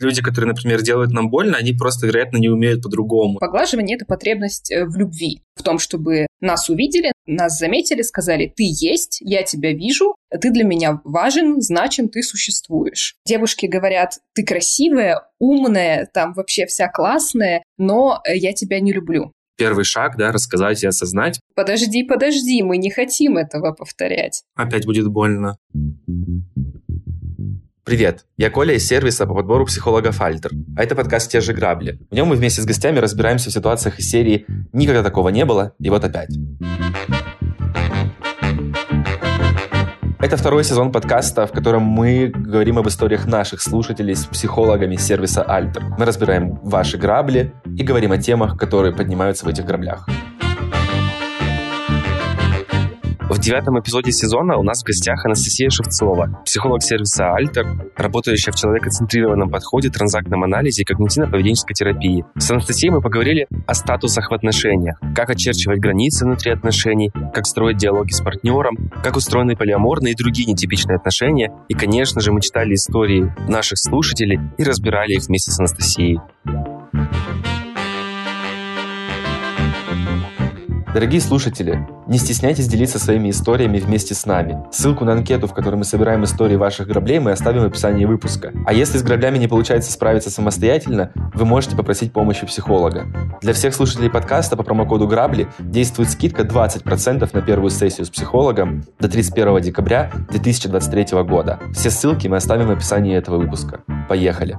Люди, которые, например, делают нам больно, они просто, вероятно, не умеют по-другому. Поглаживание — это потребность э, в любви, в том, чтобы нас увидели, нас заметили, сказали, ты есть, я тебя вижу, ты для меня важен, значим, ты существуешь. Девушки говорят, ты красивая, умная, там вообще вся классная, но э, я тебя не люблю первый шаг, да, рассказать и осознать. Подожди, подожди, мы не хотим этого повторять. Опять будет больно. Привет, я Коля из сервиса по подбору психологов Альтер, а это подкаст «Те же грабли». В нем мы вместе с гостями разбираемся в ситуациях из серии «Никогда такого не было, и вот опять». Это второй сезон подкаста, в котором мы говорим об историях наших слушателей с психологами сервиса Альтер. Мы разбираем ваши грабли и говорим о темах, которые поднимаются в этих граблях. В девятом эпизоде сезона у нас в гостях Анастасия Шевцова, психолог сервиса «Альтер», работающая в человекоцентрированном подходе, транзактном анализе и когнитивно-поведенческой терапии. С Анастасией мы поговорили о статусах в отношениях, как очерчивать границы внутри отношений, как строить диалоги с партнером, как устроены полиаморные и другие нетипичные отношения. И, конечно же, мы читали истории наших слушателей и разбирали их вместе с Анастасией. Дорогие слушатели, не стесняйтесь делиться своими историями вместе с нами. Ссылку на анкету, в которой мы собираем истории ваших граблей, мы оставим в описании выпуска. А если с граблями не получается справиться самостоятельно, вы можете попросить помощи психолога. Для всех слушателей подкаста по промокоду «Грабли» действует скидка 20% на первую сессию с психологом до 31 декабря 2023 года. Все ссылки мы оставим в описании этого выпуска. Поехали!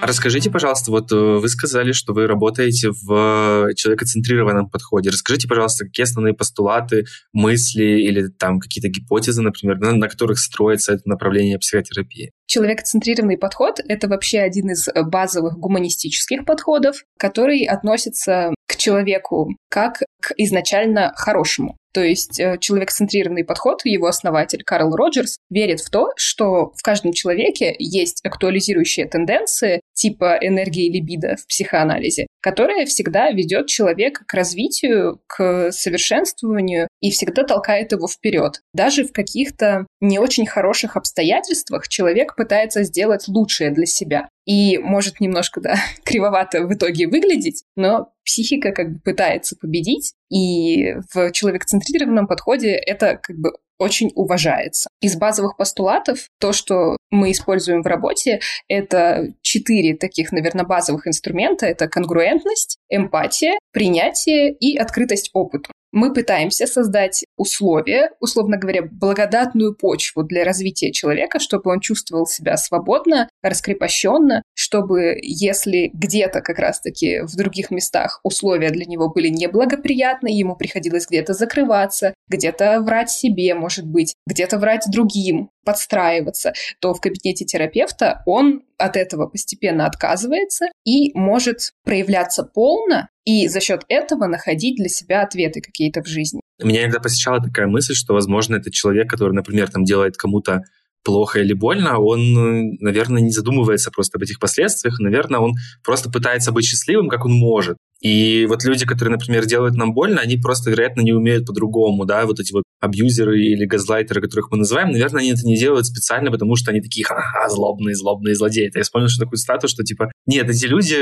Расскажите, пожалуйста, вот э, вы сказали, что вы работаете в человекоцентрированном подходе. Расскажите, пожалуйста, какие основные постулаты, мысли или там какие-то гипотезы, например, на, на которых строится это направление психотерапии? Человекоцентрированный подход — это вообще один из базовых гуманистических подходов, который относится к человеку как к изначально хорошему. То есть э, человекоцентрированный подход, его основатель Карл Роджерс, верит в то, что в каждом человеке есть актуализирующие тенденции типа энергии либидо в психоанализе, которая всегда ведет человека к развитию, к совершенствованию и всегда толкает его вперед. Даже в каких-то не очень хороших обстоятельствах человек пытается сделать лучшее для себя. И может немножко, да, кривовато в итоге выглядеть, но психика как бы пытается победить, и в человекоцентрированном подходе это как бы очень уважается. Из базовых постулатов то, что мы используем в работе, это четыре таких, наверное, базовых инструмента. Это конгруентность, эмпатия, принятие и открытость опыту мы пытаемся создать условия, условно говоря, благодатную почву для развития человека, чтобы он чувствовал себя свободно, раскрепощенно, чтобы если где-то как раз-таки в других местах условия для него были неблагоприятны, ему приходилось где-то закрываться, где-то врать себе, может быть, где-то врать другим, подстраиваться, то в кабинете терапевта он от этого постепенно отказывается и может проявляться полно и за счет этого находить для себя ответы какие-то в жизни. Меня иногда посещала такая мысль, что, возможно, это человек, который, например, там делает кому-то плохо или больно, он, наверное, не задумывается просто об этих последствиях. Наверное, он просто пытается быть счастливым, как он может. И вот люди, которые, например, делают нам больно, они просто, вероятно, не умеют по-другому, да, вот эти вот абьюзеры или газлайтеры, которых мы называем, наверное, они это не делают специально, потому что они такие, ха-ха, злобные, злобные злодеи. Это я вспомнил, что такую статус, что типа, нет, эти люди,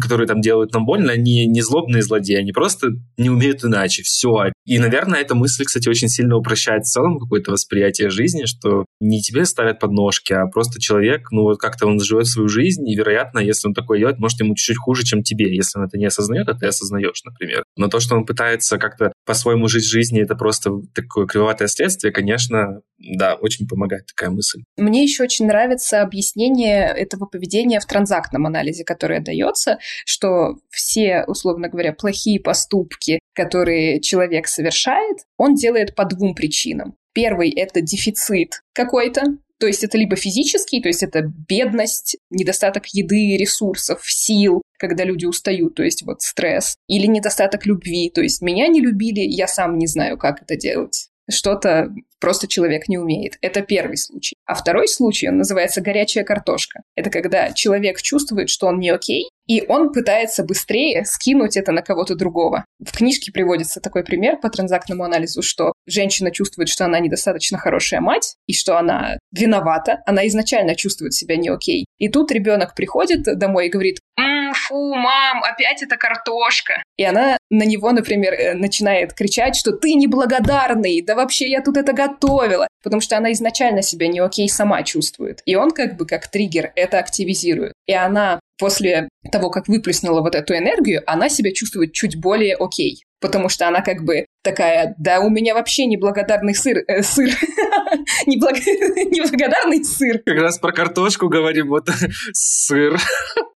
которые там делают нам больно, они не злобные злодеи, они просто не умеют иначе, все. И, наверное, эта мысль, кстати, очень сильно упрощает в целом какое-то восприятие жизни, что не тебе ставят подножки, а просто человек, ну вот как-то он живет свою жизнь, и, вероятно, если он такое делает, может, ему чуть-чуть хуже, чем тебе, если он это не осознает, это ты осознаешь, например. Но то, что он пытается как-то по-своему жить жизнь, это просто такое кривоватое следствие, конечно, да, очень помогает такая мысль. Мне еще очень нравится объяснение этого поведения в транзактном анализе, которое дается, что все, условно говоря, плохие поступки, которые человек совершает, он делает по двум причинам. Первый — это дефицит какой-то, то есть это либо физический, то есть это бедность, недостаток еды, ресурсов, сил, когда люди устают, то есть вот стресс, или недостаток любви, то есть меня не любили, я сам не знаю, как это делать что-то просто человек не умеет. Это первый случай. А второй случай, он называется горячая картошка. Это когда человек чувствует, что он не окей, И он пытается быстрее скинуть это на кого-то другого. В книжке приводится такой пример по транзактному анализу, что женщина чувствует, что она недостаточно хорошая мать, и что она виновата, она изначально чувствует себя не окей. И тут ребенок приходит домой и говорит, «М, фу, мам, опять эта картошка. И она на него, например, э, начинает кричать, что ты неблагодарный, да вообще я тут это готовила, потому что она изначально себя не окей сама чувствует. И он как бы как триггер это активизирует. И она после того, как выплеснула вот эту энергию, она себя чувствует чуть более окей. Потому что она как бы такая, да у меня вообще неблагодарный сыр, э, сыр, Неблаг... неблагодарный сыр. Как раз про картошку говорим, вот сыр.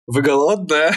Вы голодная?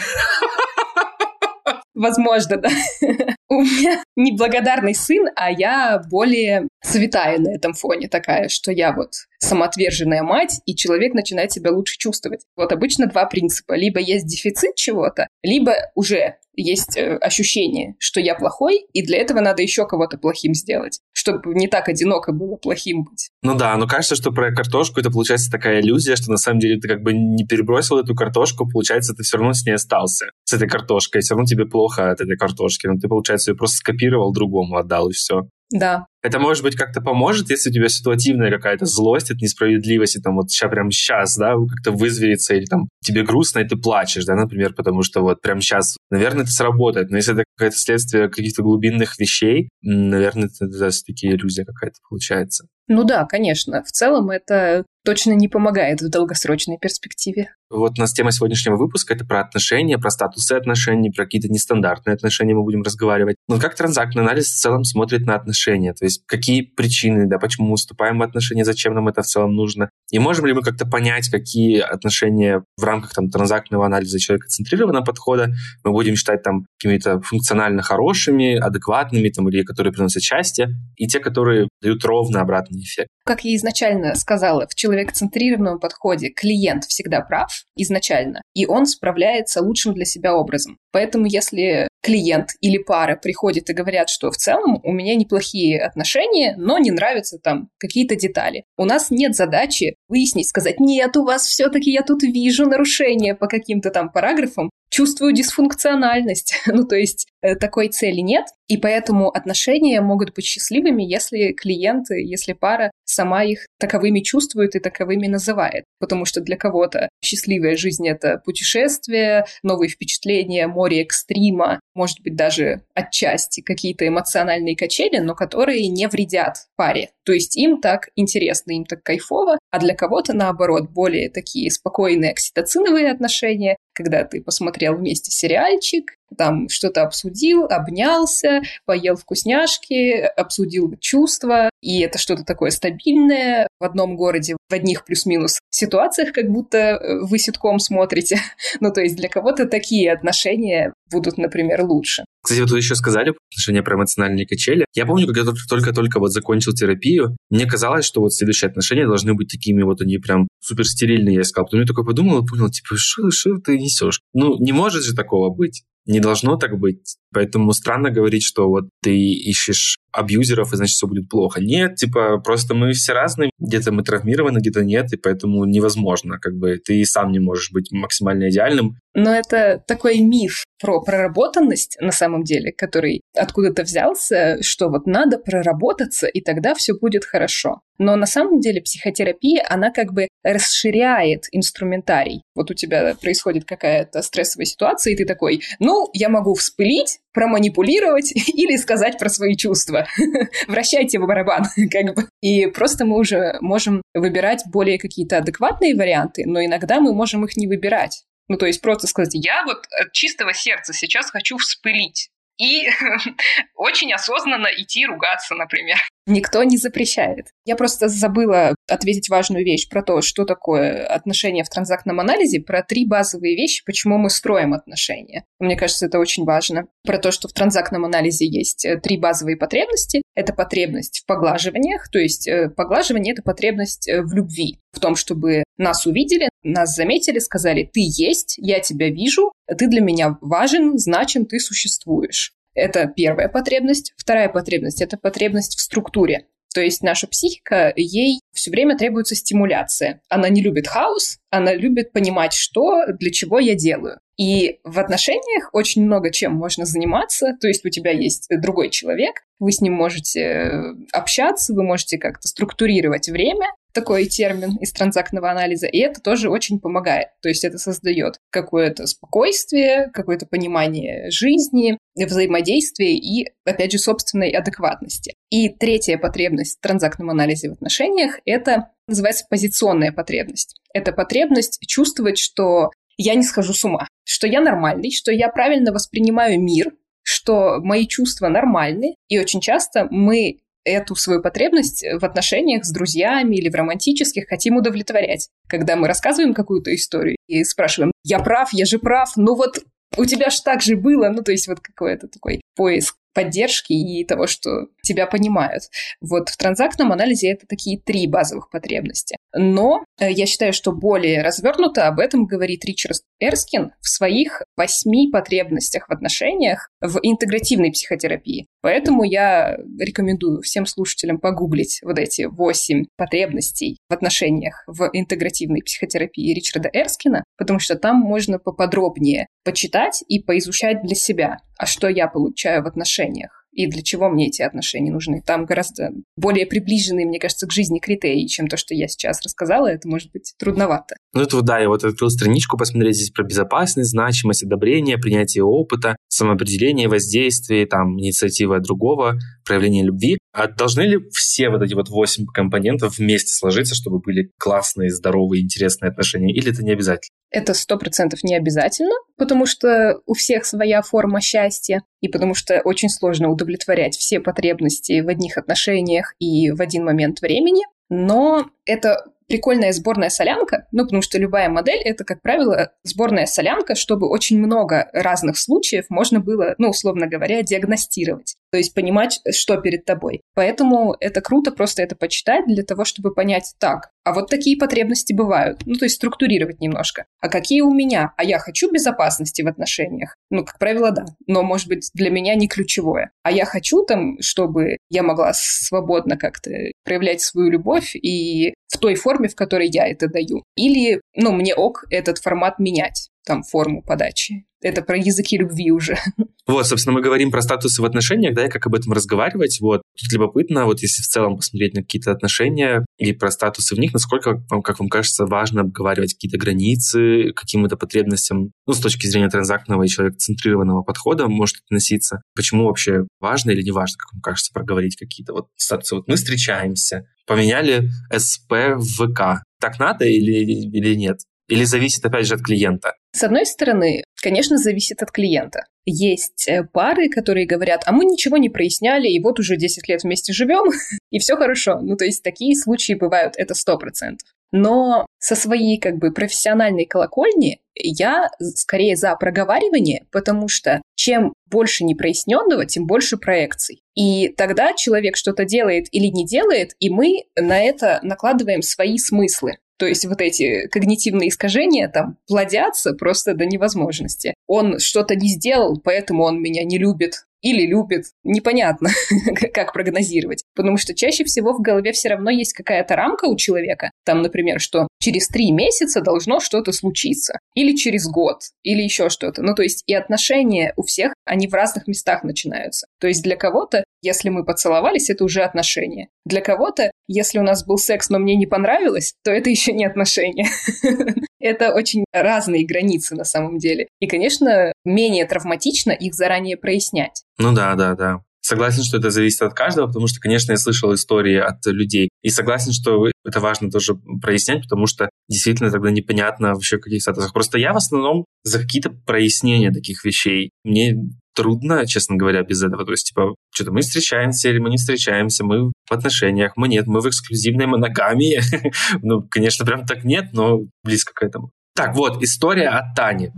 Возможно, да. У меня неблагодарный сын, а я более святая на этом фоне такая, что я вот самоотверженная мать, и человек начинает себя лучше чувствовать. Вот обычно два принципа. Либо есть дефицит чего-то, либо уже есть э, ощущение, что я плохой, и для этого надо еще кого-то плохим сделать, чтобы не так одиноко было плохим быть. Ну да, но кажется, что про картошку это получается такая иллюзия, что на самом деле ты как бы не перебросил эту картошку, получается, ты все равно с ней остался, с этой картошкой, все равно тебе плохо от этой картошки, но ты, получается, ее просто скопировал, другому отдал, и все. Да. Это, может быть, как-то поможет, если у тебя ситуативная какая-то злость от несправедливости, там вот сейчас, прям сейчас, да, как-то вызверится, или там тебе грустно, и ты плачешь, да, например, потому что вот прям сейчас, наверное, это сработает, но если это какое-то следствие каких-то глубинных вещей, наверное, это все-таки иллюзия какая-то получается. Ну да, конечно. В целом это точно не помогает в долгосрочной перспективе. Вот у нас тема сегодняшнего выпуска — это про отношения, про статусы отношений, про какие-то нестандартные отношения мы будем разговаривать. Но как транзактный анализ в целом смотрит на отношения? То есть какие причины, да, почему мы уступаем в отношения, зачем нам это в целом нужно? И можем ли мы как-то понять, какие отношения в рамках там, транзактного анализа человека-центрированного подхода мы будем считать там какими-то функционально хорошими, адекватными там, или которые приносят счастье, и те, которые дают ровно обратный эффект? Как я изначально сказала, в человекоцентрированном подходе клиент всегда прав изначально, и он справляется лучшим для себя образом. Поэтому если клиент или пара приходит и говорят, что в целом у меня неплохие отношения, но не нравятся там какие-то детали. У нас нет задачи выяснить, сказать, нет, у вас все-таки я тут вижу нарушения по каким-то там параграфам, чувствую дисфункциональность. ну, то есть э, такой цели нет, и поэтому отношения могут быть счастливыми, если клиенты, если пара сама их таковыми чувствует и таковыми называет. Потому что для кого-то счастливая жизнь — это путешествие, новые впечатления, море экстрима, может быть, даже отчасти какие-то эмоциональные качели, но которые не вредят паре. То есть им так интересно, им так кайфово, а для кого-то, наоборот, более такие спокойные окситоциновые отношения, когда ты посмотрел вместе сериальчик, там что-то обсудил, обнялся, поел вкусняшки, обсудил чувства, и это что-то такое стабильное в одном городе, в одних плюс-минус ситуациях, как будто э, вы ситком смотрите. ну, то есть для кого-то такие отношения будут, например, лучше. Кстати, вот вы еще сказали отношения про эмоциональные качели. Я помню, когда только-только вот закончил терапию, мне казалось, что вот следующие отношения должны быть такими вот они прям супер стерильные, я сказал. Потом я такой подумал и понял, типа, что, что ты несешь? Ну, не может же такого быть. Не должно так быть. Поэтому странно говорить, что вот ты ищешь абьюзеров, и значит все будет плохо. Нет, типа, просто мы все разные. Где-то мы травмированы, где-то нет, и поэтому невозможно. Как бы ты и сам не можешь быть максимально идеальным. Но это такой миф про проработанность на самом деле, который откуда-то взялся, что вот надо проработаться, и тогда все будет хорошо. Но на самом деле психотерапия, она как бы расширяет инструментарий. Вот у тебя происходит какая-то стрессовая ситуация, и ты такой, ну, я могу вспылить, проманипулировать или сказать про свои чувства. Вращайте в барабан, как бы. И просто мы уже можем выбирать более какие-то адекватные варианты, но иногда мы можем их не выбирать. Ну, то есть просто сказать, я вот от чистого сердца сейчас хочу вспылить и очень осознанно идти ругаться, например. Никто не запрещает. Я просто забыла ответить важную вещь про то, что такое отношения в транзактном анализе, про три базовые вещи, почему мы строим отношения. Мне кажется, это очень важно. Про то, что в транзактном анализе есть э, три базовые потребности. Это потребность в поглаживаниях, то есть э, поглаживание — это потребность э, в любви, в том, чтобы нас увидели, нас заметили, сказали, ты есть, я тебя вижу, ты для меня важен, значим, ты существуешь. Это первая потребность. Вторая потребность – это потребность в структуре. То есть наша психика, ей все время требуется стимуляция. Она не любит хаос, она любит понимать, что, для чего я делаю. И в отношениях очень много чем можно заниматься. То есть у тебя есть другой человек, вы с ним можете э, общаться, вы можете как-то структурировать время, такой термин из транзактного анализа, и это тоже очень помогает. То есть это создает какое-то спокойствие, какое-то понимание жизни, взаимодействия и, опять же, собственной адекватности. И третья потребность в транзактном анализе в отношениях – это называется позиционная потребность. Это потребность чувствовать, что я не схожу с ума, что я нормальный, что я правильно воспринимаю мир, что мои чувства нормальны, и очень часто мы эту свою потребность в отношениях с друзьями или в романтических хотим удовлетворять. Когда мы рассказываем какую-то историю и спрашиваем, я прав, я же прав, ну вот у тебя ж так же было, ну то есть вот какой-то такой поиск поддержки и того, что тебя понимают. Вот в транзактном анализе это такие три базовых потребности. Но э, я считаю, что более развернуто об этом говорит Ричард Эрскин в своих восьми потребностях в отношениях в интегративной психотерапии. Поэтому я рекомендую всем слушателям погуглить вот эти восемь потребностей в отношениях в интегративной психотерапии Ричарда Эрскина, потому что там можно поподробнее почитать и поизучать для себя, а что я получаю в отношениях и для чего мне эти отношения нужны. Там гораздо более приближенные, мне кажется, к жизни критерии, чем то, что я сейчас рассказала. Это может быть трудновато. Ну, это да, я вот открыл страничку, посмотреть здесь про безопасность, значимость, одобрение, принятие опыта, самоопределение, воздействие, там, инициатива другого, проявление любви. А должны ли все вот эти вот восемь компонентов вместе сложиться, чтобы были классные, здоровые, интересные отношения? Или это не обязательно? Это сто процентов не обязательно, потому что у всех своя форма счастья, и потому что очень сложно удовлетворять все потребности в одних отношениях и в один момент времени. Но это прикольная сборная солянка, ну, потому что любая модель — это, как правило, сборная солянка, чтобы очень много разных случаев можно было, ну, условно говоря, диагностировать. То есть понимать, что перед тобой. Поэтому это круто просто это почитать для того, чтобы понять, так, а вот такие потребности бывают. Ну, то есть структурировать немножко. А какие у меня? А я хочу безопасности в отношениях? Ну, как правило, да. Но, может быть, для меня не ключевое. А я хочу там, чтобы я могла свободно как-то проявлять свою любовь и в той форме, в которой я это даю. Или, ну, мне ок этот формат менять там форму подачи. Это про языки любви уже. Вот, собственно, мы говорим про статусы в отношениях, да, и как об этом разговаривать. Вот, тут любопытно, вот если в целом посмотреть на какие-то отношения и про статусы в них, насколько, как вам кажется, важно обговаривать какие-то границы, каким-то потребностям, ну, с точки зрения транзактного и человек-центрированного подхода может относиться. Почему вообще важно или не важно, как вам кажется, проговорить какие-то вот статусы? Вот мы встречаемся, поменяли СП в ВК. Так надо или, или нет? Или зависит, опять же, от клиента? С одной стороны, конечно, зависит от клиента. Есть э, пары, которые говорят, а мы ничего не проясняли, и вот уже 10 лет вместе живем, и все хорошо. Ну, то есть такие случаи бывают, это 100%. Но со своей как бы профессиональной колокольни я скорее за проговаривание, потому что чем больше непроясненного, тем больше проекций. И тогда человек что-то делает или не делает, и мы на это накладываем свои смыслы. То есть вот эти когнитивные искажения там плодятся просто до невозможности. Он что-то не сделал, поэтому он меня не любит или любит. Непонятно, как прогнозировать. Потому что чаще всего в голове все равно есть какая-то рамка у человека. Там, например, что через три месяца должно что-то случиться. Или через год. Или еще что-то. Ну, то есть и отношения у всех, они в разных местах начинаются. То есть для кого-то, если мы поцеловались, это уже отношения. Для кого-то, если у нас был секс, но мне не понравилось, то это еще не отношения. Это очень разные границы на самом деле. И, конечно, менее травматично их заранее прояснять. Ну да, да, да. Согласен, что это зависит от каждого, потому что, конечно, я слышал истории от людей. И согласен, что это важно тоже прояснять, потому что действительно тогда непонятно вообще в каких статусах. Просто я в основном за какие-то прояснения таких вещей. Мне трудно, честно говоря, без этого. То есть, типа, что-то мы встречаемся или мы не встречаемся, мы в отношениях, мы нет, мы в эксклюзивной моногамии. ну, конечно, прям так нет, но близко к этому. Так, вот, история от Тани.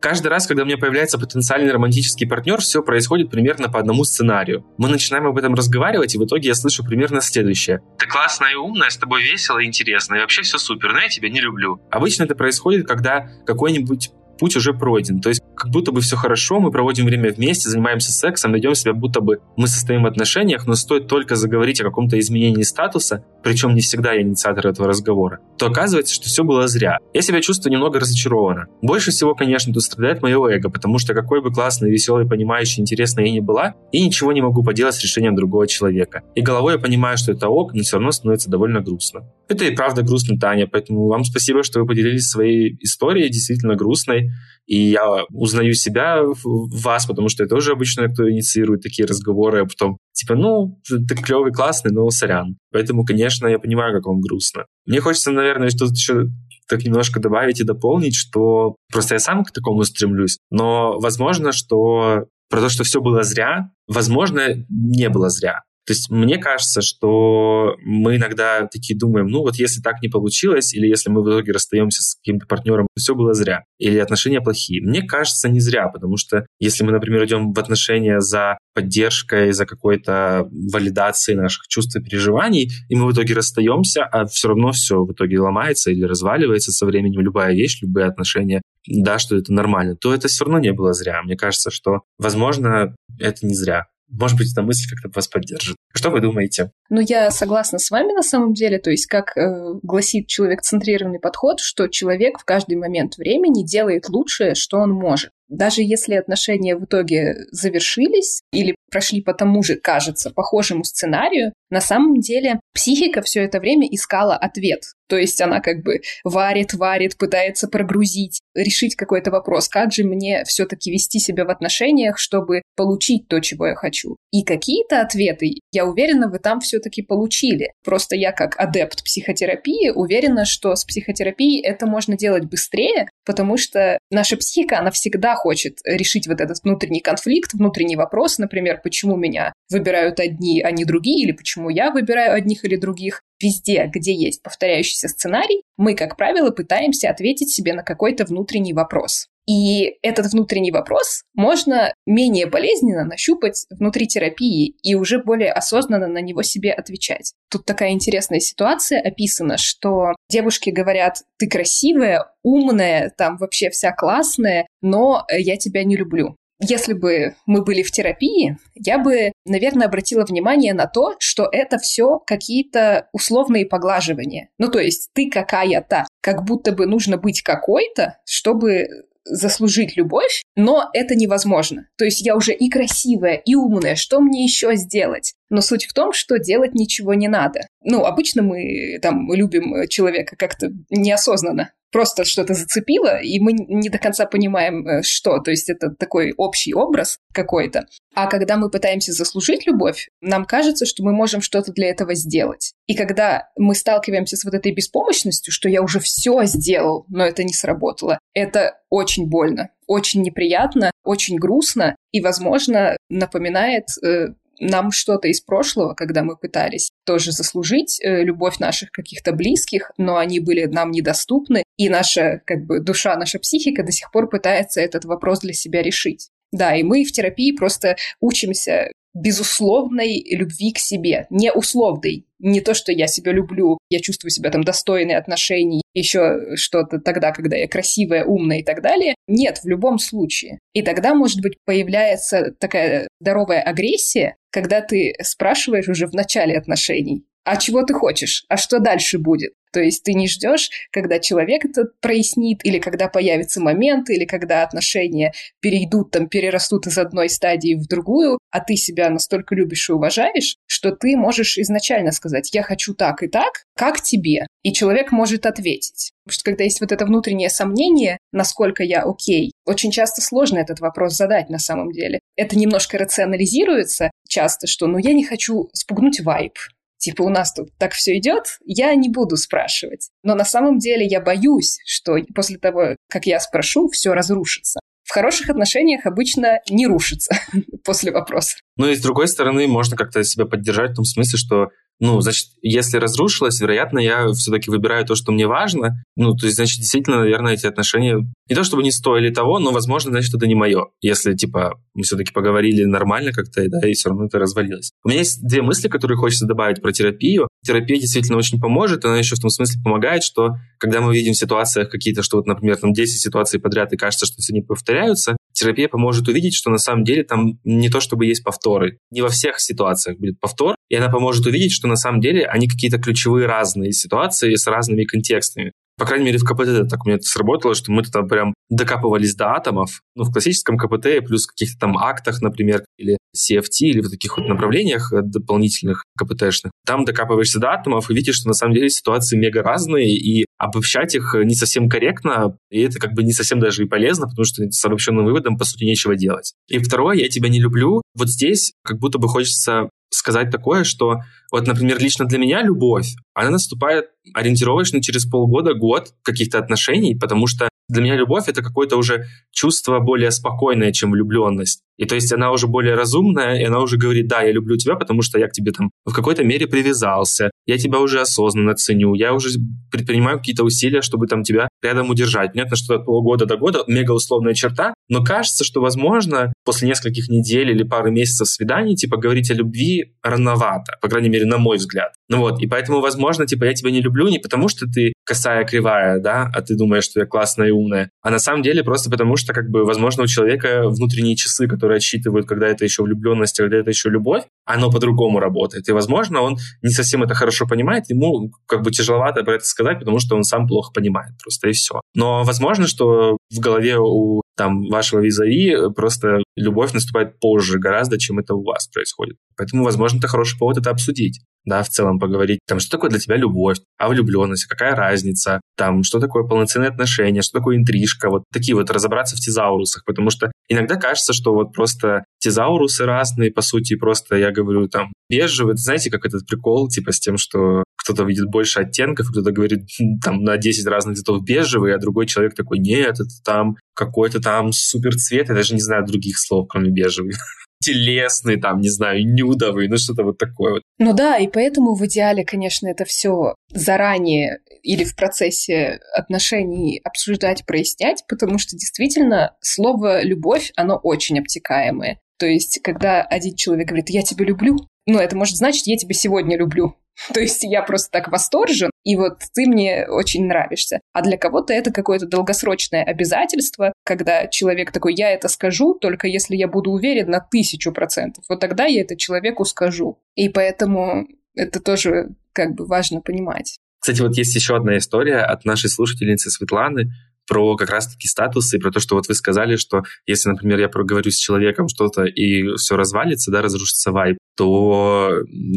Каждый раз, когда у меня появляется потенциальный романтический партнер, все происходит примерно по одному сценарию. Мы начинаем об этом разговаривать, и в итоге я слышу примерно следующее. Ты классная и умная, с тобой весело и интересно, и вообще все супер, но я тебя не люблю. Обычно это происходит, когда какой-нибудь путь уже пройден. То есть как будто бы все хорошо, мы проводим время вместе, занимаемся сексом, ведем себя, будто бы мы состоим в отношениях, но стоит только заговорить о каком-то изменении статуса, причем не всегда я инициатор этого разговора, то оказывается, что все было зря. Я себя чувствую немного разочарованно. Больше всего, конечно, тут страдает мое эго, потому что какой бы классный, веселый, понимающий, интересный я ни была, и ничего не могу поделать с решением другого человека. И головой я понимаю, что это ок, но все равно становится довольно грустно. Это и правда грустно, Таня, поэтому вам спасибо, что вы поделились своей историей, действительно грустной. И я узнаю себя в вас, потому что я тоже обычно кто инициирует такие разговоры, а потом типа, ну, ты клевый, классный, но сорян. Поэтому, конечно, я понимаю, как вам грустно. Мне хочется, наверное, что-то еще так немножко добавить и дополнить, что просто я сам к такому стремлюсь, но возможно, что про то, что все было зря, возможно, не было зря. То есть мне кажется, что мы иногда такие думаем, ну вот если так не получилось, или если мы в итоге расстаемся с каким-то партнером, все было зря, или отношения плохие. Мне кажется, не зря, потому что если мы, например, идем в отношения за поддержкой, за какой-то валидацией наших чувств и переживаний, и мы в итоге расстаемся, а все равно все в итоге ломается или разваливается со временем любая вещь, любые отношения, да, что это нормально, то это все равно не было зря. Мне кажется, что, возможно, это не зря. Может быть, эта мысль как-то вас поддержит. Что вы думаете? Ну, я согласна с вами на самом деле. То есть, как э, гласит человек-центрированный подход, что человек в каждый момент времени делает лучшее, что он может. Даже если отношения в итоге завершились или прошли по тому же, кажется, похожему сценарию, на самом деле психика все это время искала ответ. То есть она как бы варит, варит, пытается прогрузить, решить какой-то вопрос, как же мне все-таки вести себя в отношениях, чтобы получить то, чего я хочу. И какие-то ответы, я уверена, вы там все-таки получили. Просто я как адепт психотерапии уверена, что с психотерапией это можно делать быстрее, потому что наша психика, она всегда хочет решить вот этот внутренний конфликт, внутренний вопрос, например, почему меня выбирают одни, а не другие, или почему я выбираю одних или других. Везде, где есть повторяющийся сценарий, мы, как правило, пытаемся ответить себе на какой-то внутренний вопрос. И этот внутренний вопрос можно менее болезненно нащупать внутри терапии и уже более осознанно на него себе отвечать. Тут такая интересная ситуация описана, что девушки говорят, ты красивая, умная, там вообще вся классная, но я тебя не люблю. Если бы мы были в терапии, я бы, наверное, обратила внимание на то, что это все какие-то условные поглаживания. Ну, то есть ты какая-то, как будто бы нужно быть какой-то, чтобы заслужить любовь, но это невозможно. То есть я уже и красивая, и умная, что мне еще сделать? Но суть в том, что делать ничего не надо. Ну, обычно мы там любим человека как-то неосознанно просто что-то зацепило, и мы не до конца понимаем, э, что. То есть это такой общий образ какой-то. А когда мы пытаемся заслужить любовь, нам кажется, что мы можем что-то для этого сделать. И когда мы сталкиваемся с вот этой беспомощностью, что я уже все сделал, но это не сработало, это очень больно, очень неприятно, очень грустно и, возможно, напоминает э, нам что-то из прошлого, когда мы пытались тоже заслужить э, любовь наших каких-то близких, но они были нам недоступны, и наша как бы душа, наша психика до сих пор пытается этот вопрос для себя решить. Да, и мы в терапии просто учимся безусловной любви к себе, не условной. Не то, что я себя люблю, я чувствую себя там достойной отношений, еще что-то тогда, когда я красивая, умная и так далее. Нет, в любом случае. И тогда, может быть, появляется такая здоровая агрессия, когда ты спрашиваешь уже в начале отношений, а чего ты хочешь, а что дальше будет. То есть ты не ждешь, когда человек это прояснит, или когда появится момент, или когда отношения перейдут, там, перерастут из одной стадии в другую, а ты себя настолько любишь и уважаешь, что ты можешь изначально сказать, я хочу так и так, как тебе? И человек может ответить. Потому что когда есть вот это внутреннее сомнение, насколько я окей, очень часто сложно этот вопрос задать на самом деле. Это немножко рационализируется часто, что ну я не хочу спугнуть вайб, типа у нас тут так все идет, я не буду спрашивать. Но на самом деле я боюсь, что после того, как я спрошу, все разрушится. В хороших отношениях обычно не рушится после вопроса. Ну и с другой стороны, можно как-то себя поддержать в том смысле, что ну, значит, если разрушилось, вероятно, я все-таки выбираю то, что мне важно. Ну, то есть, значит, действительно, наверное, эти отношения не то чтобы не стоили того, но, возможно, значит, это не мое. Если, типа, мы все-таки поговорили нормально как-то, да, и все равно это развалилось. У меня есть две мысли, которые хочется добавить про терапию. Терапия действительно очень поможет, она еще в том смысле помогает, что когда мы видим в ситуациях какие-то, что вот, например, там 10 ситуаций подряд, и кажется, что все не повторяются, терапия поможет увидеть, что на самом деле там не то, чтобы есть повторы. Не во всех ситуациях будет повтор, и она поможет увидеть, что на самом деле они какие-то ключевые разные ситуации с разными контекстами. По крайней мере, в КПТ так у меня это сработало, что мы там прям докапывались до атомов. Ну, в классическом КПТ плюс каких-то там актах, например, или CFT, или в таких вот направлениях э, дополнительных КПТшных. Там докапываешься до атомов и видишь, что на самом деле ситуации мега разные, и обобщать их не совсем корректно, и это как бы не совсем даже и полезно, потому что с обобщенным выводом, по сути, нечего делать. И второе, я тебя не люблю. Вот здесь как будто бы хочется сказать такое, что вот, например, лично для меня любовь, она наступает ориентировочно через полгода, год каких-то отношений, потому что для меня любовь — это какое-то уже чувство более спокойное, чем влюбленность. И то есть она уже более разумная, и она уже говорит, да, я люблю тебя, потому что я к тебе там в какой-то мере привязался, я тебя уже осознанно ценю, я уже предпринимаю какие-то усилия, чтобы там тебя рядом удержать. Понятно, что от полугода до года мега условная черта, но кажется, что, возможно, после нескольких недель или пары месяцев свиданий, типа, говорить о любви рановато, по крайней мере, на мой взгляд. Ну вот, и поэтому, возможно, типа, я тебя не люблю не потому, что ты косая, кривая, да, а ты думаешь, что я классная и умная, а на самом деле просто потому, что, как бы, возможно, у человека внутренние часы, которые которые отсчитывают, когда это еще влюбленность, когда это еще любовь, оно по-другому работает. И, возможно, он не совсем это хорошо понимает, ему как бы тяжеловато про это сказать, потому что он сам плохо понимает просто, и все. Но возможно, что в голове у там вашего визави просто любовь наступает позже гораздо, чем это у вас происходит. Поэтому, возможно, это хороший повод это обсудить да, в целом поговорить, там, что такое для тебя любовь, а влюбленность, какая разница, там, что такое полноценные отношения, что такое интрижка, вот такие вот разобраться в тезаурусах, потому что иногда кажется, что вот просто тезаурусы разные, по сути, просто я говорю там бежевый, знаете, как этот прикол, типа с тем, что кто-то видит больше оттенков, кто-то говорит там на 10 разных цветов бежевый, а другой человек такой, нет, это там какой-то там супер цвет, я даже не знаю других слов, кроме бежевый телесный, там, не знаю, нюдовый, ну что-то вот такое вот. Ну да, и поэтому в идеале, конечно, это все заранее или в процессе отношений обсуждать, прояснять, потому что действительно слово «любовь», оно очень обтекаемое. То есть, когда один человек говорит «я тебя люблю», ну, это может значить «я тебя сегодня люблю», То есть я просто так восторжен, и вот ты мне очень нравишься. А для кого-то это какое-то долгосрочное обязательство, когда человек такой, я это скажу, только если я буду уверен на тысячу процентов. Вот тогда я это человеку скажу. И поэтому это тоже как бы важно понимать. Кстати, вот есть еще одна история от нашей слушательницы Светланы про как раз-таки статусы, про то, что вот вы сказали, что если, например, я проговорю с человеком что-то и все развалится, да, разрушится вайб, то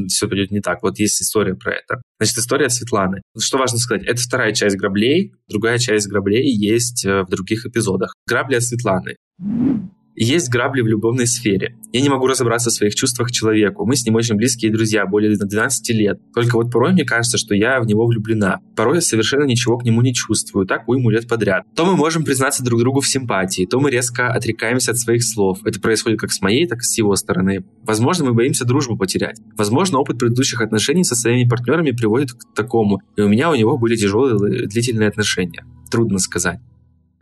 все пойдет не так. Вот есть история про это. Значит, история Светланы. Что важно сказать? Это вторая часть граблей. Другая часть граблей есть э, в других эпизодах. Грабли от Светланы. Есть грабли в любовной сфере. Я не могу разобраться в своих чувствах к человеку. Мы с ним очень близкие друзья, более 12 лет. Только вот порой мне кажется, что я в него влюблена. Порой я совершенно ничего к нему не чувствую, так уйму лет подряд. То мы можем признаться друг другу в симпатии, то мы резко отрекаемся от своих слов. Это происходит как с моей, так и с его стороны. Возможно, мы боимся дружбу потерять. Возможно, опыт предыдущих отношений со своими партнерами приводит к такому. И у меня у него были тяжелые длительные отношения. Трудно сказать.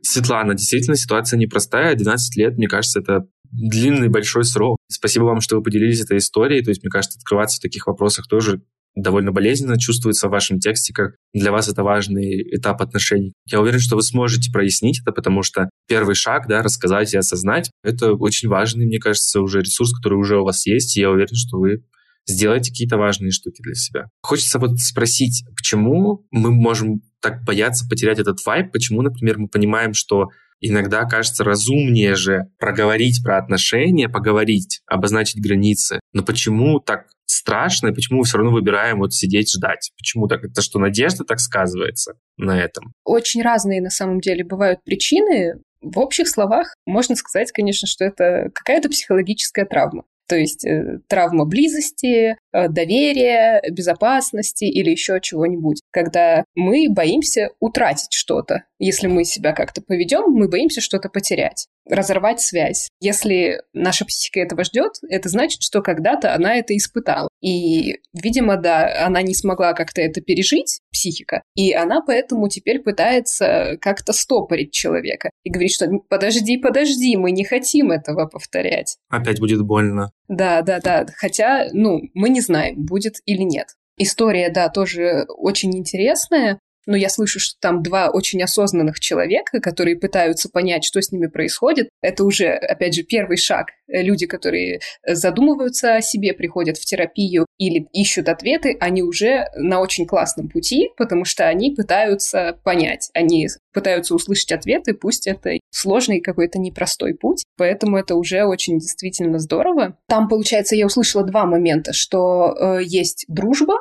Светлана, действительно ситуация непростая. 12 лет, мне кажется, это длинный большой срок. Спасибо вам, что вы поделились этой историей. То есть, мне кажется, открываться в таких вопросах тоже довольно болезненно чувствуется в вашем тексте, как для вас это важный этап отношений. Я уверен, что вы сможете прояснить это, потому что первый шаг, да, рассказать и осознать, это очень важный, мне кажется, уже ресурс, который уже у вас есть, и я уверен, что вы сделаете какие-то важные штуки для себя. Хочется вот спросить, почему мы можем так бояться потерять этот вайб, почему, например, мы понимаем, что иногда кажется разумнее же проговорить про отношения, поговорить, обозначить границы. Но почему так страшно, и почему мы все равно выбираем вот сидеть ждать? Почему так? Это что, надежда так сказывается на этом? Очень разные на самом деле бывают причины. В общих словах можно сказать, конечно, что это какая-то психологическая травма. То есть э, травма близости, э, доверия, безопасности или еще чего-нибудь. Когда мы боимся утратить что-то. Если мы себя как-то поведем, мы боимся что-то потерять разорвать связь. Если наша психика этого ждет, это значит, что когда-то она это испытала. И, видимо, да, она не смогла как-то это пережить, психика, и она поэтому теперь пытается как-то стопорить человека и говорит, что подожди, подожди, мы не хотим этого повторять. Опять будет больно. Да, да, да. Хотя, ну, мы не знаем, будет или нет. История, да, тоже очень интересная но я слышу, что там два очень осознанных человека, которые пытаются понять, что с ними происходит. Это уже, опять же, первый шаг. Люди, которые задумываются о себе, приходят в терапию или ищут ответы, они уже на очень классном пути, потому что они пытаются понять, они пытаются услышать ответы, пусть это сложный какой-то непростой путь, поэтому это уже очень действительно здорово. Там, получается, я услышала два момента, что э, есть дружба,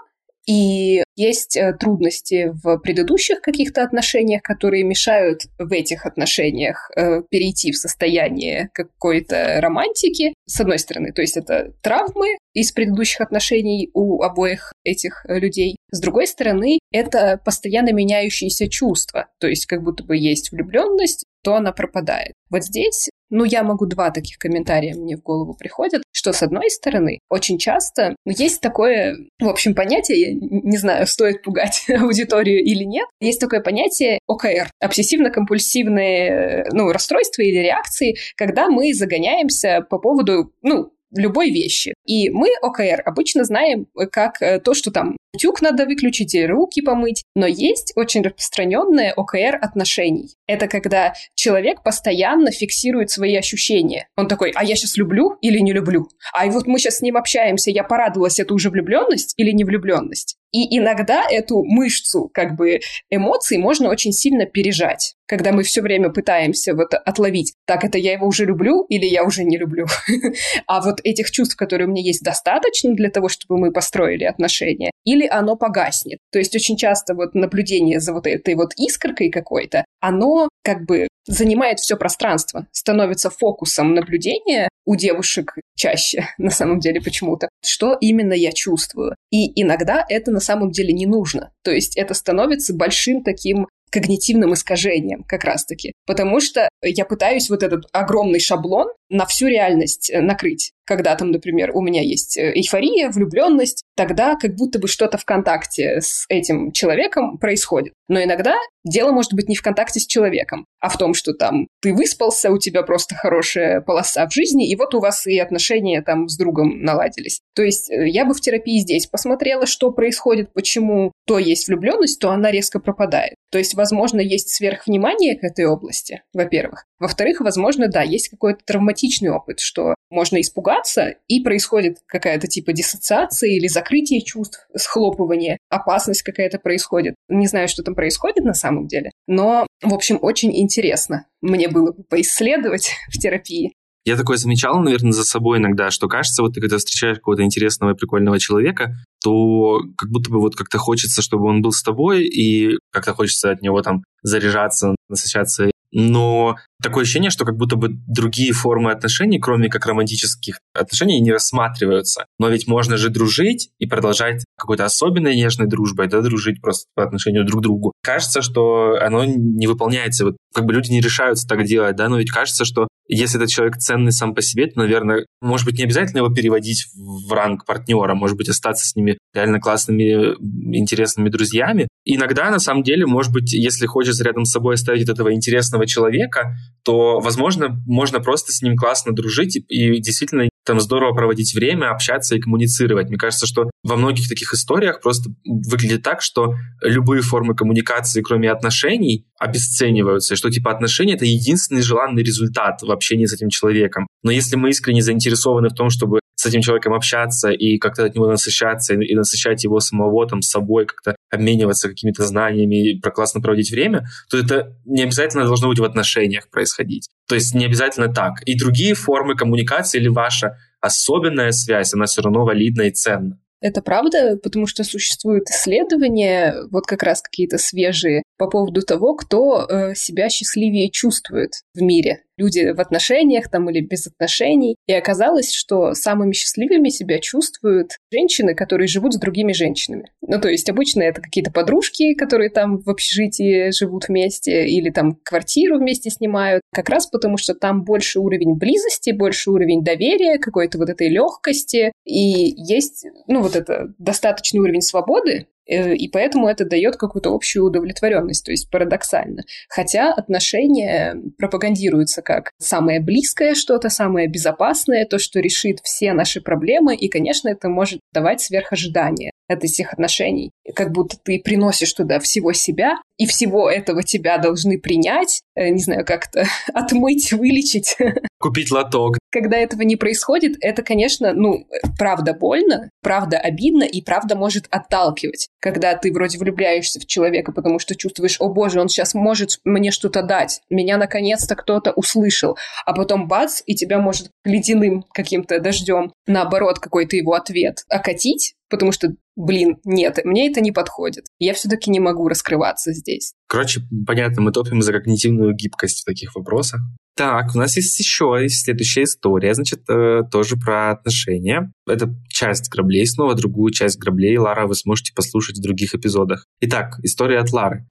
и есть э, трудности в предыдущих каких-то отношениях, которые мешают в этих отношениях э, перейти в состояние какой-то романтики, с одной стороны. То есть это травмы из предыдущих отношений у обоих этих людей. С другой стороны, это постоянно меняющиеся чувства. То есть как будто бы есть влюбленность, то она пропадает. Вот здесь, ну, я могу два таких комментария мне в голову приходят, что, с одной стороны, очень часто есть такое, в общем, понятие, я не знаю, стоит пугать аудиторию или нет, есть такое понятие ОКР, обсессивно-компульсивные, ну, расстройства или реакции, когда мы загоняемся по поводу, ну, любой вещи. И мы ОКР обычно знаем как э, то, что там утюг надо выключить и руки помыть, но есть очень распространенное ОКР отношений. Это когда человек постоянно фиксирует свои ощущения. Он такой, а я сейчас люблю или не люблю? А вот мы сейчас с ним общаемся, я порадовалась, это уже влюбленность или не влюбленность? И иногда эту мышцу как бы эмоций можно очень сильно пережать, когда мы все время пытаемся вот отловить, так это я его уже люблю или я уже не люблю. А вот этих чувств, которые у меня есть, достаточно для того, чтобы мы построили отношения, или оно погаснет. То есть очень часто вот наблюдение за вот этой вот искоркой какой-то, оно как бы занимает все пространство, становится фокусом наблюдения у девушек чаще, на самом деле, почему-то. Что именно я чувствую? И иногда это на самом деле не нужно. То есть это становится большим таким когнитивным искажением как раз-таки. Потому что я пытаюсь вот этот огромный шаблон на всю реальность э, накрыть. Когда там, например, у меня есть э, эйфория, влюбленность, тогда как будто бы что-то в контакте с этим человеком происходит. Но иногда дело может быть не в контакте с человеком, а в том, что там ты выспался, у тебя просто хорошая полоса в жизни, и вот у вас и отношения там с другом наладились. То есть э, я бы в терапии здесь посмотрела, что происходит, почему то есть влюбленность, то она резко пропадает. То есть, возможно, есть сверхвнимание к этой области, во-первых. Во-вторых, возможно, да, есть какой-то травматичный опыт, что можно испугаться, и происходит какая-то типа диссоциация или закрытие чувств, схлопывание, опасность какая-то происходит. Не знаю, что там происходит на самом деле, но, в общем, очень интересно мне было бы поисследовать в терапии. Я такое замечал, наверное, за собой иногда, что кажется, вот ты когда встречаешь какого-то интересного и прикольного человека, то как будто бы вот как-то хочется, чтобы он был с тобой, и как-то хочется от него там заряжаться, насыщаться но такое ощущение, что как будто бы другие формы отношений, кроме как романтических отношений, не рассматриваются. Но ведь можно же дружить и продолжать какой-то особенной нежной дружбой, да, дружить просто по отношению друг к другу. Кажется, что оно не выполняется. Вот как бы люди не решаются так делать, да, но ведь кажется, что если этот человек ценный сам по себе, то, наверное, может быть, не обязательно его переводить в ранг партнера, может быть, остаться с ними реально классными, интересными друзьями. Иногда, на самом деле, может быть, если хочется рядом с собой оставить этого интересного человека, то, возможно, можно просто с ним классно дружить и, и действительно там здорово проводить время, общаться и коммуницировать. Мне кажется, что во многих таких историях просто выглядит так, что любые формы коммуникации, кроме отношений, обесцениваются, что типа отношения — это единственный желанный результат в общении с этим человеком. Но если мы искренне заинтересованы в том, чтобы с этим человеком общаться и как-то от него насыщаться, и насыщать его самого там собой, как-то обмениваться какими-то знаниями и классно проводить время, то это не обязательно должно быть в отношениях происходить. То есть не обязательно так. И другие формы коммуникации или ваша особенная связь, она все равно валидна и ценна. Это правда, потому что существуют исследования, вот как раз какие-то свежие, по поводу того, кто э, себя счастливее чувствует в мире. Люди в отношениях там или без отношений. И оказалось, что самыми счастливыми себя чувствуют женщины, которые живут с другими женщинами. Ну, то есть обычно это какие-то подружки, которые там в общежитии живут вместе или там квартиру вместе снимают. Как раз потому, что там больше уровень близости, больше уровень доверия, какой-то вот этой легкости. И есть, ну, вот это достаточный уровень свободы, и поэтому это дает какую-то общую удовлетворенность, то есть парадоксально. Хотя отношения пропагандируются как самое близкое что-то, самое безопасное, то, что решит все наши проблемы, и, конечно, это может давать сверхожидания от этих отношений. Как будто ты приносишь туда всего себя, и всего этого тебя должны принять, э, не знаю, как-то отмыть, вылечить. Купить лоток. Когда этого не происходит, это, конечно, ну, правда больно, правда обидно и правда может отталкивать. Когда ты вроде влюбляешься в человека, потому что чувствуешь, о боже, он сейчас может мне что-то дать, меня наконец-то кто-то услышал, а потом бац, и тебя может ледяным каким-то дождем, наоборот, какой-то его ответ окатить, потому что, блин, нет, мне это не подходит. Я все-таки не могу раскрываться здесь. Короче, понятно, мы топим за когнитивную гибкость в таких вопросах. Так, у нас есть еще следующая история, значит, э, тоже про отношения. Это часть граблей, снова другую часть граблей, Лара, вы сможете послушать в других эпизодах. Итак, история от Лары.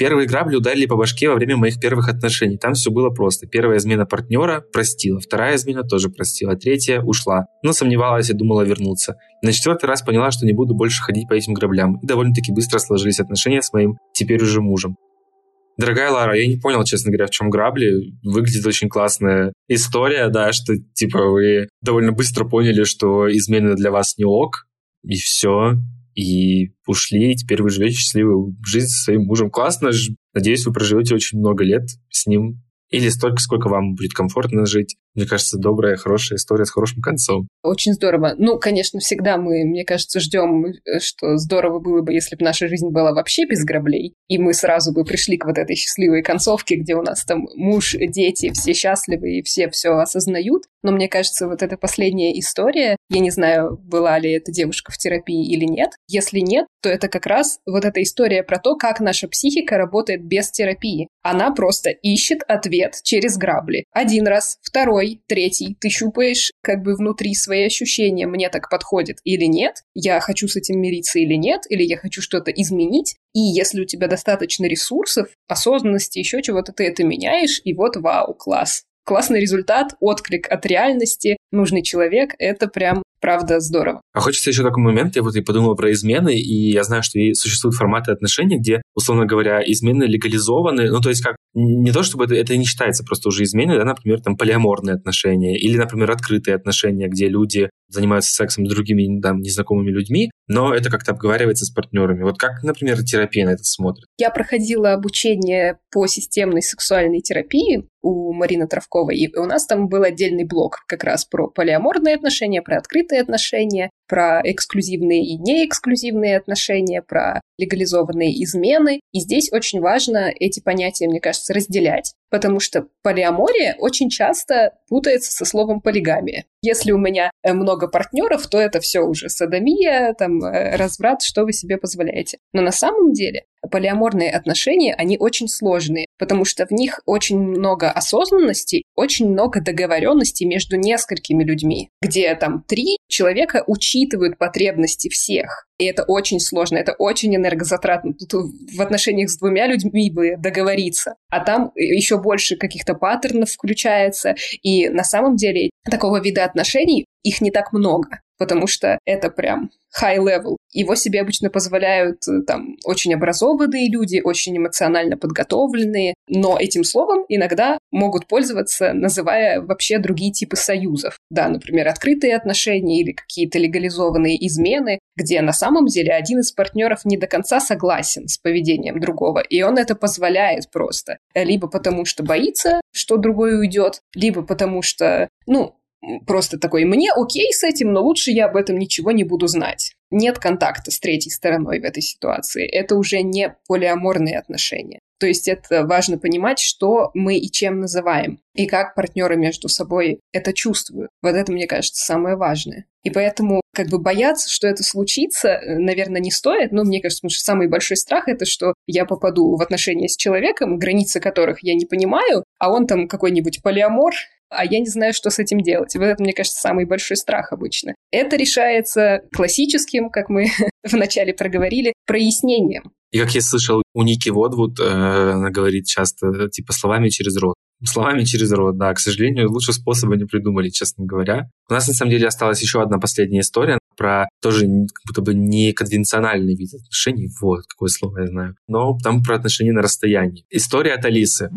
Первые грабли ударили по башке во время моих первых отношений. Там все было просто. Первая измена партнера простила, вторая измена тоже простила, третья ушла. Но сомневалась и думала вернуться. На четвертый раз поняла, что не буду больше ходить по этим граблям. И довольно-таки быстро сложились отношения с моим теперь уже мужем. Дорогая Лара, я не понял, честно говоря, в чем грабли. Выглядит очень классная история, да, что типа вы довольно быстро поняли, что измены для вас не ок, и все и ушли, и теперь вы живете счастливую жизнь со своим мужем. Классно, надеюсь, вы проживете очень много лет с ним, или столько, сколько вам будет комфортно жить. Мне кажется, добрая, хорошая история с хорошим концом. Очень здорово. Ну, конечно, всегда мы, мне кажется, ждем, э, что здорово было бы, если бы наша жизнь была вообще без граблей, и мы сразу бы пришли к вот этой счастливой концовке, где у нас там муж, дети, все счастливы и все все осознают. Но мне кажется, вот эта последняя история, я не знаю, была ли эта девушка в терапии или нет. Если нет, то это как раз вот эта история про то, как наша психика работает без терапии. Она просто ищет ответ через грабли. Один раз, второй, второй, третий, ты щупаешь как бы внутри свои ощущения, мне так подходит или нет, я хочу с этим мириться или нет, или я хочу что-то изменить, и если у тебя достаточно ресурсов, осознанности, еще чего-то, ты это меняешь, и вот вау, класс. Классный результат, отклик от реальности, нужный человек, это прям правда здорово. А хочется еще такой момент, я вот и подумал про измены, и я знаю, что существуют форматы отношений, где, условно говоря, измены легализованы, ну, то есть как, не то, чтобы это, это не считается просто уже изменой, да, например, там полиаморные отношения, или, например, открытые отношения, где люди занимаются сексом с другими там, незнакомыми людьми, но это как-то обговаривается с партнерами. Вот как, например, терапия на это смотрит? Я проходила обучение по системной сексуальной терапии у Марины Травковой, и у нас там был отдельный блок как раз про полиаморные отношения, про открытые отношения, про эксклюзивные и неэксклюзивные отношения, про легализованные измены. И здесь очень важно эти понятия, мне кажется, разделять, потому что полиамория очень часто путается со словом полигамия. Если у меня э, много партнеров, то это все уже садомия, там, э, разврат, что вы себе позволяете. Но на самом деле полиаморные отношения, они очень сложные, потому что в них очень много осознанности, очень много договоренности между несколькими людьми, где там три человека учитывают потребности всех. И это очень сложно, это очень энергозатратно. Тут в отношениях с двумя людьми бы договориться. А там еще больше каких-то паттернов включается. И на самом деле такого вида отношений их не так много потому что это прям high level. Его себе обычно позволяют э, там очень образованные люди, очень эмоционально подготовленные, но этим словом иногда могут пользоваться, называя вообще другие типы союзов. Да, например, открытые отношения или какие-то легализованные измены, где на самом деле один из партнеров не до конца согласен с поведением другого, и он это позволяет просто. Либо потому что боится, что другой уйдет, либо потому что, ну, просто такой, мне окей с этим, но лучше я об этом ничего не буду знать. Нет контакта с третьей стороной в этой ситуации. Это уже не полиаморные отношения. То есть это важно понимать, что мы и чем называем, и как партнеры между собой это чувствуют. Вот это, мне кажется, самое важное. И поэтому как бы бояться, что это случится, э, наверное, не стоит. Но мне кажется, потому что самый большой страх — это что я попаду в отношения с человеком, границы которых я не понимаю, а он там какой-нибудь полиамор, а я не знаю, что с этим делать. Вот это, мне кажется, самый большой страх обычно. Это решается классическим, как мы вначале проговорили, прояснением. И как я слышал, у Ники Водвуд, э, она говорит часто, типа, словами через рот. Словами через рот, да. К сожалению, лучше способа не придумали, честно говоря. У нас, на самом деле, осталась еще одна последняя история про тоже как будто бы неконвенциональный вид отношений. Вот, какое слово я знаю. Но там про отношения на расстоянии. История от Алисы.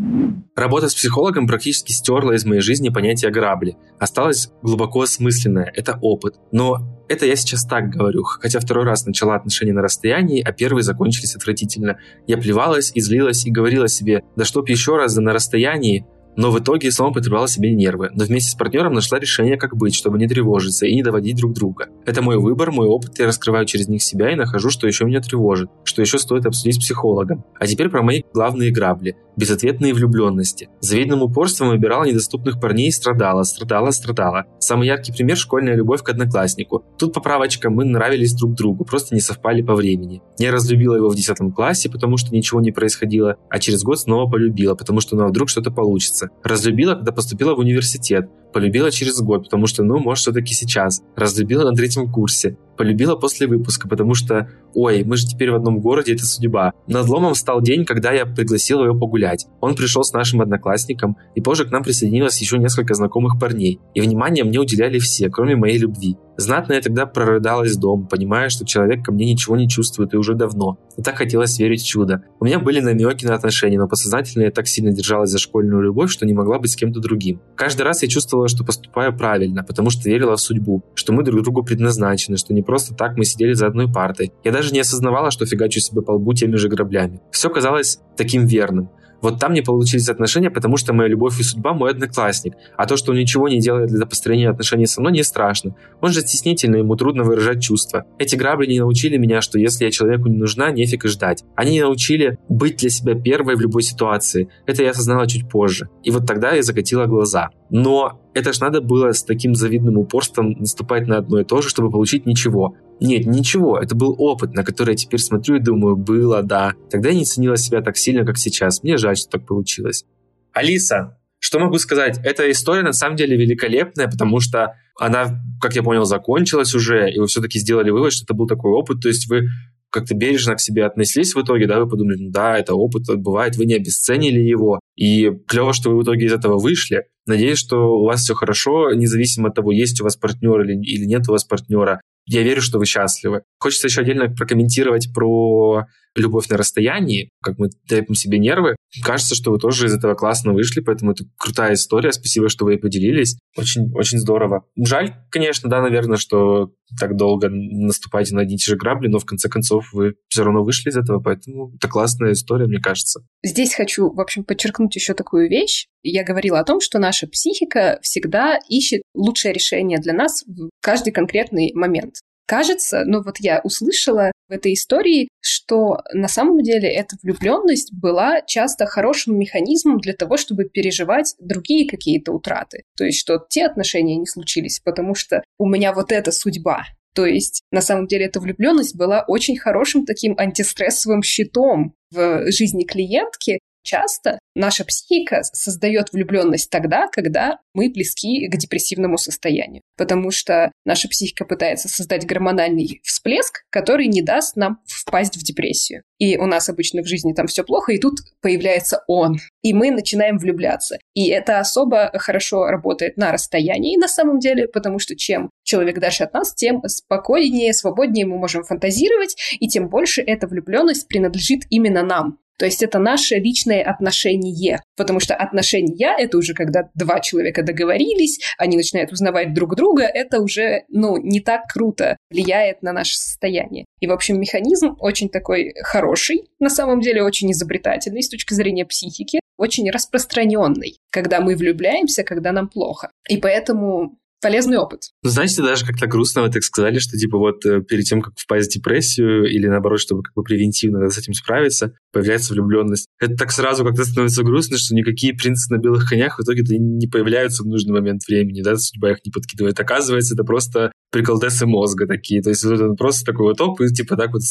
Работа с психологом практически стерла из моей жизни понятие грабли. Осталось глубоко осмысленное. Это опыт. Но это я сейчас так говорю, хотя второй раз начала отношения на расстоянии, а первые закончились отвратительно. Я плевалась, излилась и говорила себе, да чтоб еще раз, да на расстоянии, но в итоге снова потребовала себе нервы, но вместе с партнером нашла решение, как быть, чтобы не тревожиться и не доводить друг друга. Это мой выбор, мой опыт, я раскрываю через них себя и нахожу, что еще меня тревожит, что еще стоит обсудить с психологом. А теперь про мои главные грабли безответные влюбленности. Завидным упорством выбирала недоступных парней и страдала, страдала, страдала. Самый яркий пример – школьная любовь к однокласснику. Тут поправочка, мы нравились друг другу, просто не совпали по времени. Я разлюбила его в 10 классе, потому что ничего не происходило, а через год снова полюбила, потому что ну а вдруг что-то получится. Разлюбила, когда поступила в университет, полюбила через год, потому что, ну, может, все-таки сейчас. Разлюбила на третьем курсе. Полюбила после выпуска, потому что, ой, мы же теперь в одном городе, это судьба. Надломом стал день, когда я пригласил его погулять. Он пришел с нашим одноклассником, и позже к нам присоединилось еще несколько знакомых парней. И внимание мне уделяли все, кроме моей любви. Знатно я тогда прорыдалась дома, понимая, что человек ко мне ничего не чувствует и уже давно. И так хотелось верить в чудо. У меня были намеки на отношения, но подсознательно я так сильно держалась за школьную любовь, что не могла быть с кем-то другим. Каждый раз я чувствовала, что поступаю правильно, потому что верила в судьбу, что мы друг другу предназначены, что не просто так мы сидели за одной партой. Я даже не осознавала, что фигачу себе по лбу теми же граблями. Все казалось таким верным. Вот там не получились отношения, потому что моя любовь и судьба мой одноклассник. А то, что он ничего не делает для построения отношений со мной, не страшно. Он же стеснительный, ему трудно выражать чувства. Эти грабли не научили меня, что если я человеку не нужна, нефиг и ждать. Они научили быть для себя первой в любой ситуации. Это я осознала чуть позже. И вот тогда я закатила глаза. Но это ж надо было с таким завидным упорством наступать на одно и то же, чтобы получить ничего. Нет, ничего, это был опыт, на который я теперь смотрю и думаю, было, да. Тогда я не ценила себя так сильно, как сейчас. Мне жаль, что так получилось. Алиса, что могу сказать? Эта история на самом деле великолепная, потому что она, как я понял, закончилась уже, и вы все-таки сделали вывод, что это был такой опыт, то есть вы как-то бережно к себе отнеслись в итоге, да, вы подумали, ну да, это опыт, бывает, вы не обесценили его, и клево, что вы в итоге из этого вышли. Надеюсь, что у вас все хорошо, независимо от того, есть у вас партнер или, или нет у вас партнера. Я верю, что вы счастливы. Хочется еще отдельно прокомментировать про любовь на расстоянии, как мы трепим себе нервы. Кажется, что вы тоже из этого классно вышли, поэтому это крутая история. Спасибо, что вы поделились. Очень, очень здорово. Жаль, конечно, да, наверное, что так долго наступаете на одни и те же грабли, но в конце концов вы все равно вышли из этого, поэтому это классная история, мне кажется. Здесь хочу, в общем, подчеркнуть еще такую вещь. Я говорила о том, что наша психика всегда ищет лучшее решение для нас в каждый конкретный момент. Кажется, ну вот я услышала в этой истории, что на самом деле эта влюбленность была часто хорошим механизмом для того, чтобы переживать другие какие-то утраты. То есть, что те отношения не случились, потому что у меня вот эта судьба. То есть, на самом деле, эта влюбленность была очень хорошим таким антистрессовым щитом в жизни клиентки, Часто наша психика создает влюбленность тогда, когда мы близки к депрессивному состоянию, потому что наша психика пытается создать гормональный всплеск, который не даст нам впасть в депрессию. И у нас обычно в жизни там все плохо, и тут появляется он, и мы начинаем влюбляться. И это особо хорошо работает на расстоянии на самом деле, потому что чем человек дальше от нас, тем спокойнее, свободнее мы можем фантазировать, и тем больше эта влюбленность принадлежит именно нам. То есть это наше личное отношение, потому что отношения — это уже когда два человека договорились, они начинают узнавать друг друга, это уже, ну, не так круто влияет на наше состояние. И, в общем, механизм очень такой хороший, на самом деле очень изобретательный с точки зрения психики, очень распространенный, когда мы влюбляемся, когда нам плохо. И поэтому полезный опыт. Ну, знаете, даже как-то грустно вы так сказали, что типа вот э, перед тем, как впасть в депрессию или наоборот, чтобы как бы превентивно с этим справиться, появляется влюбленность. Это так сразу как-то становится грустно, что никакие принцы на белых конях в итоге не появляются в нужный момент времени, да, судьба их не подкидывает. Оказывается, это просто приколдесы мозга такие. То есть вот он просто такой вот оп, и типа так вот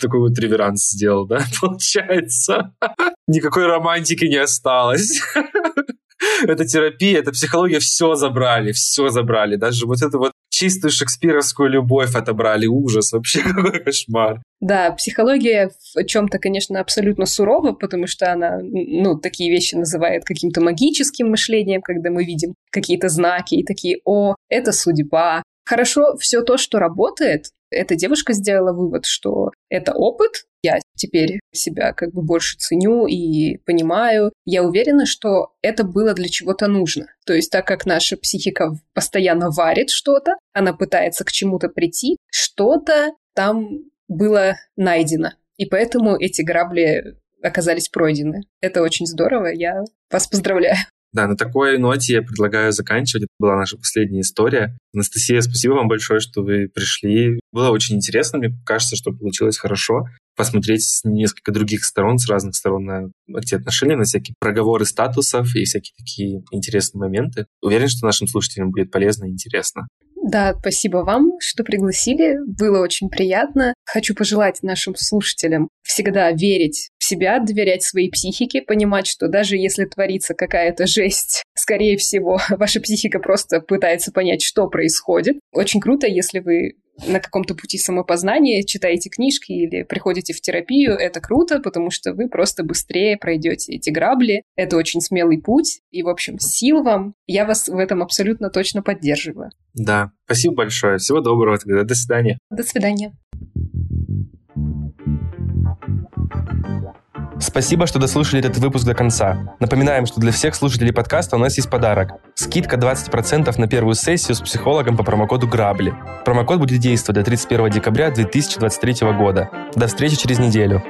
такой вот реверанс сделал, да, получается. Никакой романтики не осталось. это терапия, это психология, все забрали, все забрали. Даже вот эту вот чистую шекспировскую любовь отобрали. Ужас, вообще какой кошмар. Да, психология в чем-то, конечно, абсолютно сурова, потому что она, ну, такие вещи называет каким-то магическим мышлением, когда мы видим какие-то знаки и такие, о, это судьба. Хорошо, все то, что работает, эта девушка сделала вывод, что это опыт, я теперь себя как бы больше ценю и понимаю. Я уверена, что это было для чего-то нужно. То есть так как наша психика постоянно варит что-то, она пытается к чему-то прийти, что-то там было найдено. И поэтому эти грабли оказались пройдены. Это очень здорово, я вас поздравляю. Да, на такой ноте я предлагаю заканчивать. Это была наша последняя история. Анастасия, спасибо вам большое, что вы пришли. Было очень интересно. Мне кажется, что получилось хорошо посмотреть с несколько других сторон, с разных сторон на эти отношения, на всякие проговоры статусов и всякие такие интересные моменты. Уверен, что нашим слушателям будет полезно и интересно. Да, спасибо вам, что пригласили. Было очень приятно. Хочу пожелать нашим слушателям всегда верить себя, доверять своей психике, понимать, что даже если творится какая-то жесть, скорее всего, ваша психика просто пытается понять, что происходит. Очень круто, если вы на каком-то пути самопознания, читаете книжки или приходите в терапию, это круто, потому что вы просто быстрее пройдете эти грабли. Это очень смелый путь. И, в общем, сил вам. Я вас в этом абсолютно точно поддерживаю. Да, спасибо большое. Всего доброго тогда. До свидания. До свидания. Спасибо, что дослушали этот выпуск до конца. Напоминаем, что для всех слушателей подкаста у нас есть подарок. Скидка 20% на первую сессию с психологом по промокоду «Грабли». Промокод будет действовать до 31 декабря 2023 года. До встречи через неделю.